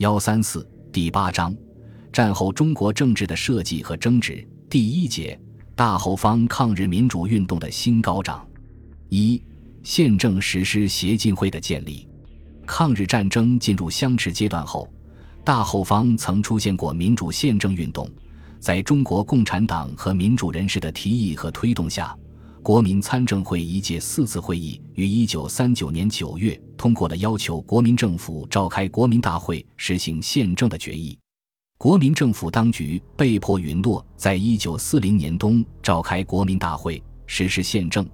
幺三四第八章，战后中国政治的设计和争执。第一节，大后方抗日民主运动的新高涨。一、宪政实施协进会的建立。抗日战争进入相持阶段后，大后方曾出现过民主宪政运动。在中国共产党和民主人士的提议和推动下，国民参政会一届四次会议于一九三九年九月通过了要求国民政府召开国民大会实行宪政的决议。国民政府当局被迫允诺在一九四零年冬召开国民大会实施宪政，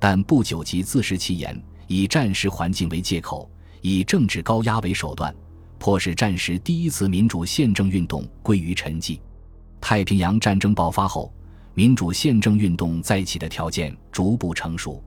但不久即自食其言，以战时环境为借口，以政治高压为手段，迫使战时第一次民主宪政运动归于沉寂。太平洋战争爆发后，民主宪政运动再起的条件逐步成熟，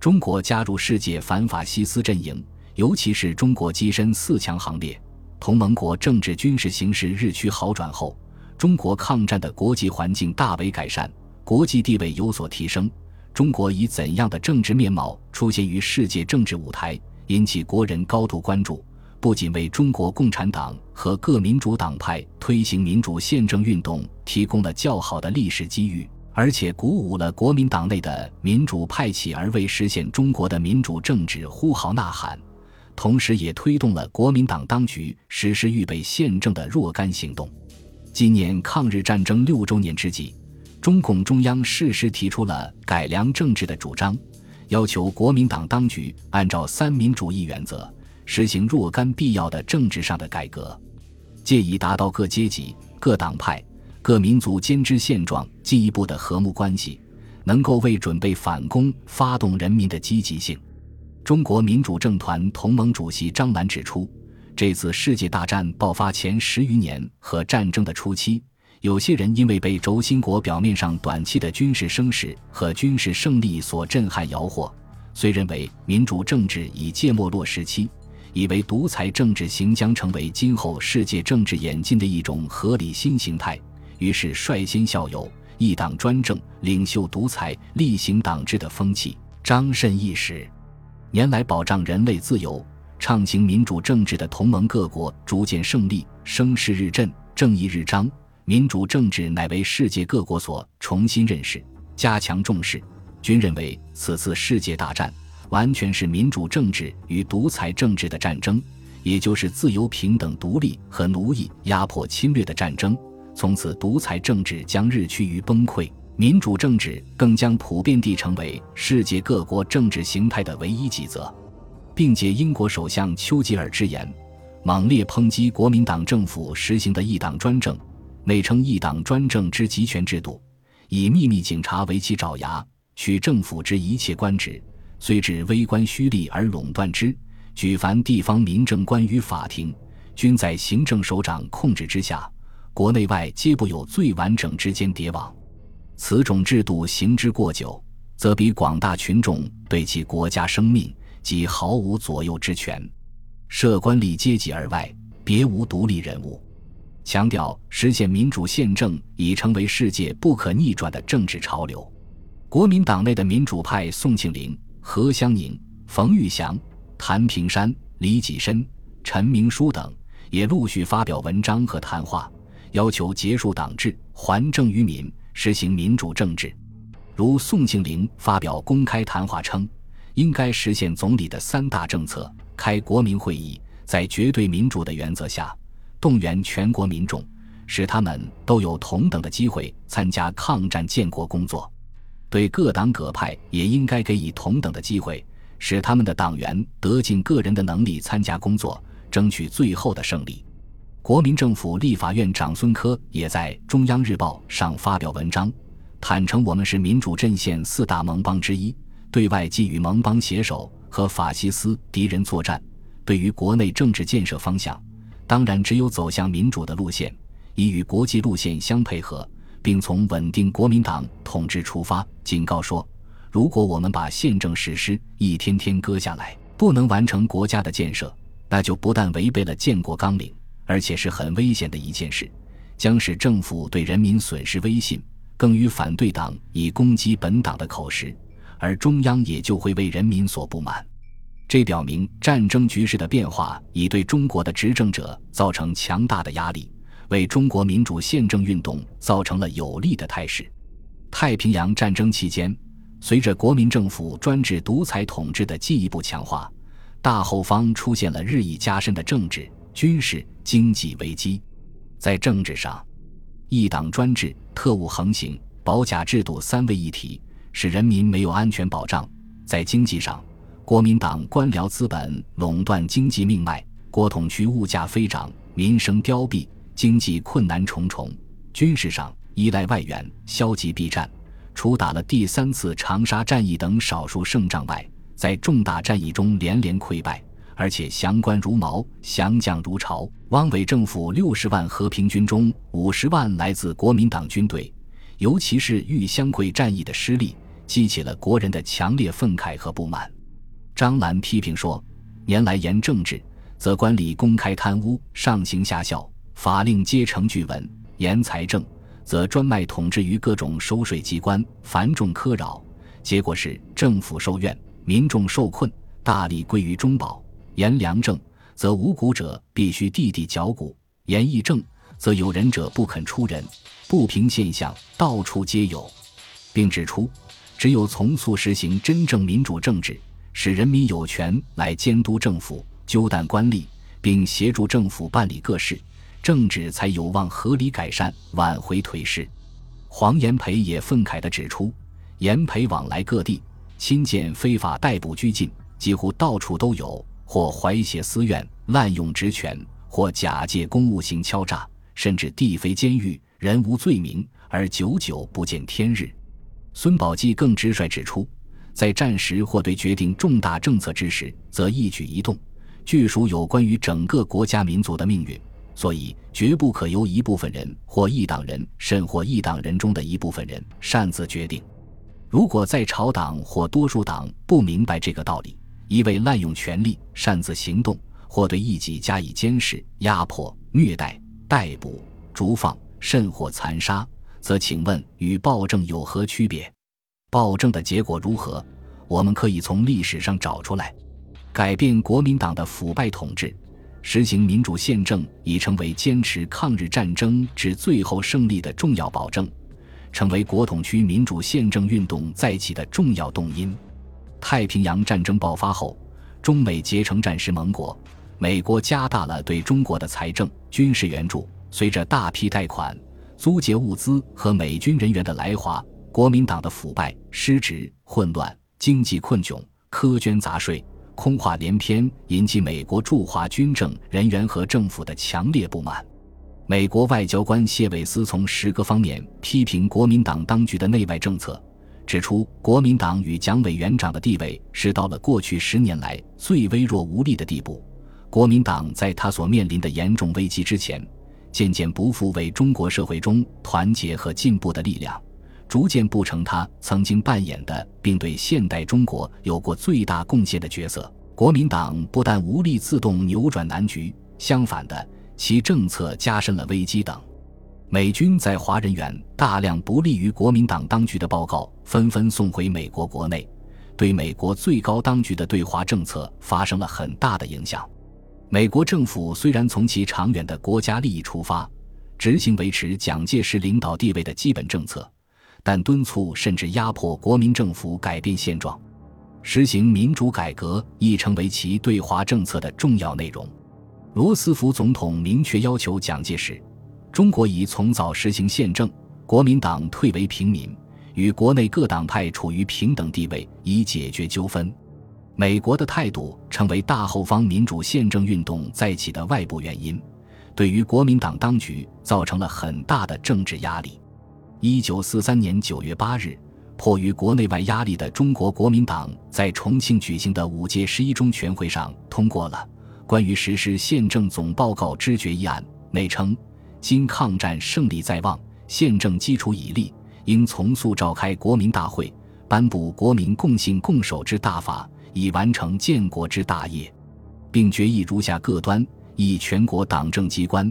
中国加入世界反法西斯阵营，尤其是中国跻身四强行列。同盟国政治军事形势日趋好转后，中国抗战的国际环境大为改善，国际地位有所提升。中国以怎样的政治面貌出现于世界政治舞台，引起国人高度关注，不仅为中国共产党和各民主党派推行民主宪政运动提供了较好的历史机遇，而且鼓舞了国民党内的民主派起而为实现中国的民主政治呼号呐喊。同时，也推动了国民党当局实施预备宪政的若干行动。今年抗日战争六周年之际，中共中央适时提出了改良政治的主张，要求国民党当局按照三民主义原则，实行若干必要的政治上的改革，借以达到各阶级、各党派、各民族间之现状进一步的和睦关系，能够为准备反攻发动人民的积极性。中国民主政团同盟主席张澜指出，这次世界大战爆发前十余年和战争的初期，有些人因为被轴心国表面上短期的军事声势和军事胜利所震撼摇惑，虽认为民主政治已届没落时期，以为独裁政治行将成为今后世界政治演进的一种合理新形态，于是率先效尤一党专政、领袖独裁、厉行党制的风气，张甚一时。年来保障人类自由、畅行民主政治的同盟各国逐渐胜利，声势日振，正义日彰。民主政治乃为世界各国所重新认识、加强重视。均认为此次世界大战完全是民主政治与独裁政治的战争，也就是自由、平等、独立和奴役、压迫、侵略的战争。从此，独裁政治将日趋于崩溃。民主政治更将普遍地成为世界各国政治形态的唯一极则，并借英国首相丘吉尔之言，猛烈抨击国民党政府实行的一党专政，美称一党专政之集权制度，以秘密警察为其爪牙，取政府之一切官职，虽至微官虚吏而垄断之，举凡地方民政官与法庭，均在行政首长控制之下，国内外皆不有最完整之间谍网。此种制度行之过久，则比广大群众对其国家生命即毫无左右之权。设官吏阶级而外，别无独立人物。强调实现民主宪政已成为世界不可逆转的政治潮流。国民党内的民主派宋庆龄、何香凝、冯玉祥、谭平山、李济深、陈明书等，也陆续发表文章和谈话，要求结束党制，还政于民。实行民主政治，如宋庆龄发表公开谈话称，应该实现总理的三大政策：开国民会议，在绝对民主的原则下，动员全国民众，使他们都有同等的机会参加抗战建国工作；对各党各派也应该给予同等的机会，使他们的党员得尽个人的能力参加工作，争取最后的胜利。国民政府立法院长孙科也在《中央日报》上发表文章，坦诚我们是民主阵线四大盟邦之一，对外既与盟邦携手和法西斯敌人作战，对于国内政治建设方向，当然只有走向民主的路线，以与国际路线相配合，并从稳定国民党统治出发。警告说，如果我们把宪政实施一天天割下来，不能完成国家的建设，那就不但违背了建国纲领。而且是很危险的一件事，将使政府对人民损失威信，更与反对党以攻击本党的口实，而中央也就会为人民所不满。这表明战争局势的变化已对中国的执政者造成强大的压力，为中国民主宪政运动造成了有利的态势。太平洋战争期间，随着国民政府专制独裁统治的进一步强化，大后方出现了日益加深的政治、军事、经济危机。在政治上，一党专制、特务横行、保甲制度三位一体，使人民没有安全保障；在经济上，国民党官僚资本垄断经济命脉，国统区物价飞涨，民生凋敝，经济困难重重；军事上，依赖外援，消极避战，除打了第三次长沙战役等少数胜仗外，在重大战役中连连溃败，而且降官如毛，降将如潮。汪伪政府六十万和平军中，五十万来自国民党军队，尤其是豫湘桂战役的失利，激起了国人的强烈愤慨和不满。张澜批评说：“年来严政治，则官吏公开贪污，上行下效，法令皆成据文；严财政。”则专卖统治于各种收税机关，繁重苛扰，结果是政府受怨，民众受困，大力归于中保。严良政，则无谷者必须地地缴谷；严义政，则有人者不肯出人。不平现象到处皆有，并指出，只有从速实行真正民主政治，使人民有权来监督政府、纠弹官吏，并协助政府办理各事。政治才有望合理改善，挽回颓势。黄炎培也愤慨地指出：炎培往来各地，亲见非法逮捕拘禁，几乎到处都有，或怀挟私怨，滥用职权，或假借公务行敲诈，甚至地非监狱，人无罪名，而久久不见天日。孙宝基更直率指出，在战时或对决定重大政策之时，则一举一动，据属有关于整个国家民族的命运。所以，绝不可由一部分人或一党人，甚或一党人中的一部分人擅自决定。如果在朝党或多数党不明白这个道理，一味滥用权力，擅自行动，或对异己加以监视、压迫、虐待、逮捕、逐放，甚或残杀，则请问与暴政有何区别？暴政的结果如何？我们可以从历史上找出来。改变国民党的腐败统治。实行民主宪政已成为坚持抗日战争至最后胜利的重要保证，成为国统区民主宪政运动再起的重要动因。太平洋战争爆发后，中美结成战时盟国，美国加大了对中国的财政、军事援助。随着大批贷款、租借物资和美军人员的来华，国民党的腐败、失职、混乱、经济困窘、苛捐杂税。空话连篇，引起美国驻华军政人员和政府的强烈不满。美国外交官谢韦斯从十个方面批评国民党当局的内外政策，指出国民党与蒋委员长的地位是到了过去十年来最微弱无力的地步。国民党在他所面临的严重危机之前，渐渐不复为中国社会中团结和进步的力量。逐渐不成他曾经扮演的，并对现代中国有过最大贡献的角色。国民党不但无力自动扭转难局，相反的，其政策加深了危机等。美军在华人员大量不利于国民党当局的报告纷纷送回美国国内，对美国最高当局的对华政策发生了很大的影响。美国政府虽然从其长远的国家利益出发，执行维持蒋介石领导地位的基本政策。但敦促甚至压迫国民政府改变现状，实行民主改革亦成为其对华政策的重要内容。罗斯福总统明确要求蒋介石：中国已从早实行宪政，国民党退为平民，与国内各党派处于平等地位，以解决纠纷。美国的态度成为大后方民主宪政运动再起的外部原因，对于国民党当局造成了很大的政治压力。一九四三年九月八日，迫于国内外压力的中国国民党在重庆举行的五届十一中全会上通过了关于实施宪政总报告之决议案，内称：今抗战胜利在望，宪政基础已立，应从速召开国民大会，颁布国民共信共守之大法，以完成建国之大业，并决议如下各端：一、全国党政机关。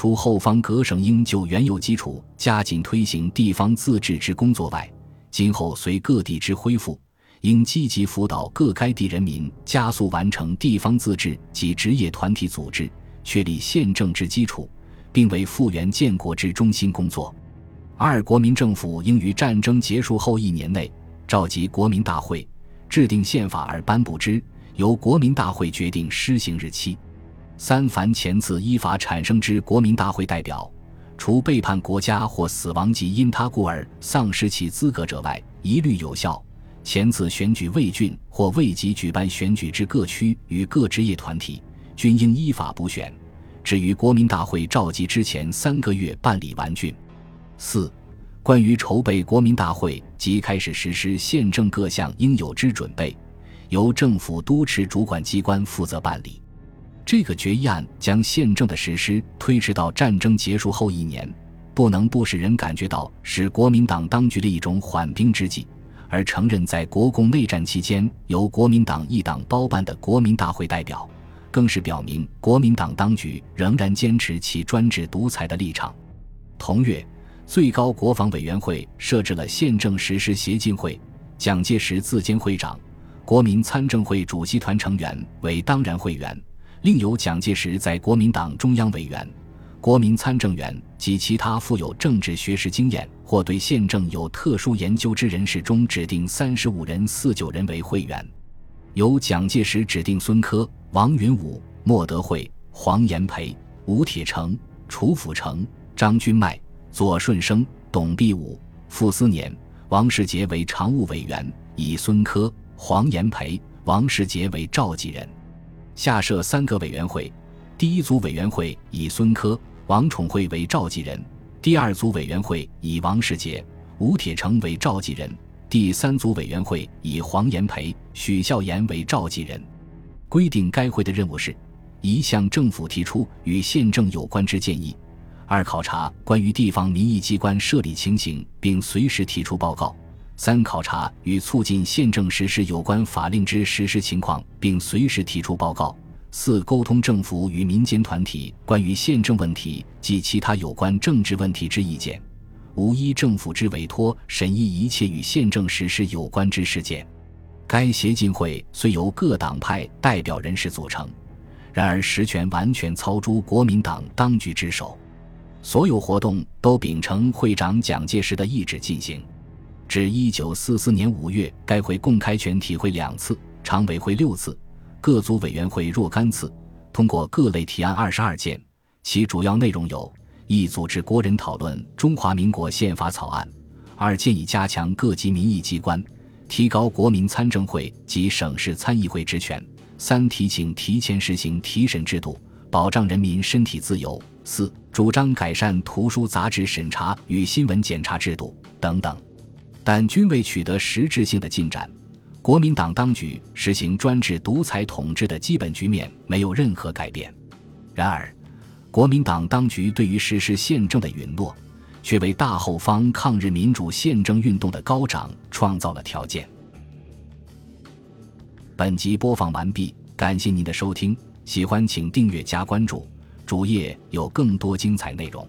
除后方各省应就原有基础加紧推行地方自治之工作外，今后随各地之恢复，应积极辅导各该地人民加速完成地方自治及职业团体组织，确立宪政之基础，并为复原建国之中心工作。二、国民政府应于战争结束后一年内召集国民大会，制定宪法而颁布之，由国民大会决定施行日期。三、凡前次依法产生之国民大会代表，除背叛国家或死亡及因他故而丧失其资格者外，一律有效。前次选举未郡或未及举办选举之各区与各职业团体，均应依法补选，至于国民大会召集之前三个月办理完竣。四、关于筹备国民大会及开始实施宪政各项应有之准备，由政府督持主管机关负责办理。这个决议案将宪政的实施推迟到战争结束后一年，不能不使人感觉到是国民党当局的一种缓兵之计，而承认在国共内战期间由国民党一党包办的国民大会代表，更是表明国民党当局仍然坚持其专制独裁的立场。同月，最高国防委员会设置了宪政实施协进会，蒋介石自兼会长，国民参政会主席团成员为当然会员。另有蒋介石在国民党中央委员、国民参政员及其他富有政治学识经验或对宪政有特殊研究之人士中指定三十五人四九人为会员，由蒋介石指定孙科、王云武、莫德惠、黄炎培、吴铁城、楚辅成、张君迈、左顺生、董必武、傅斯年、王世杰为常务委员，以孙科、黄炎培、王世杰为召集人。下设三个委员会，第一组委员会以孙科、王宠惠为召集人，第二组委员会以王世杰、吴铁城为召集人，第三组委员会以黄炎培、许孝言为召集人。规定该会的任务是：一向政府提出与宪政有关之建议；二考察关于地方民意机关设立情形，并随时提出报告。三、考察与促进宪政实施有关法令之实施情况，并随时提出报告。四、沟通政府与民间团体关于宪政问题及其他有关政治问题之意见。五、依政府之委托审议一切与宪政实施有关之事件。该协进会虽由各党派代表人士组成，然而实权完全操诸国民党当局之手，所有活动都秉承会长蒋介石的意志进行。至一九四四年五月，该会共开全体会两次，常委会六次，各组委员会若干次，通过各类提案二十二件。其主要内容有：一、组织国人讨论中华民国宪法草案；二、建议加强各级民意机关，提高国民参政会及省市参议会职权；三、提请提前实行提审制度，保障人民身体自由；四、主张改善图书杂志审查与新闻检查制度等等。但均未取得实质性的进展，国民党当局实行专制独裁统治的基本局面没有任何改变。然而，国民党当局对于实施宪政的允诺，却为大后方抗日民主宪政运动的高涨创造了条件。本集播放完毕，感谢您的收听，喜欢请订阅加关注，主页有更多精彩内容。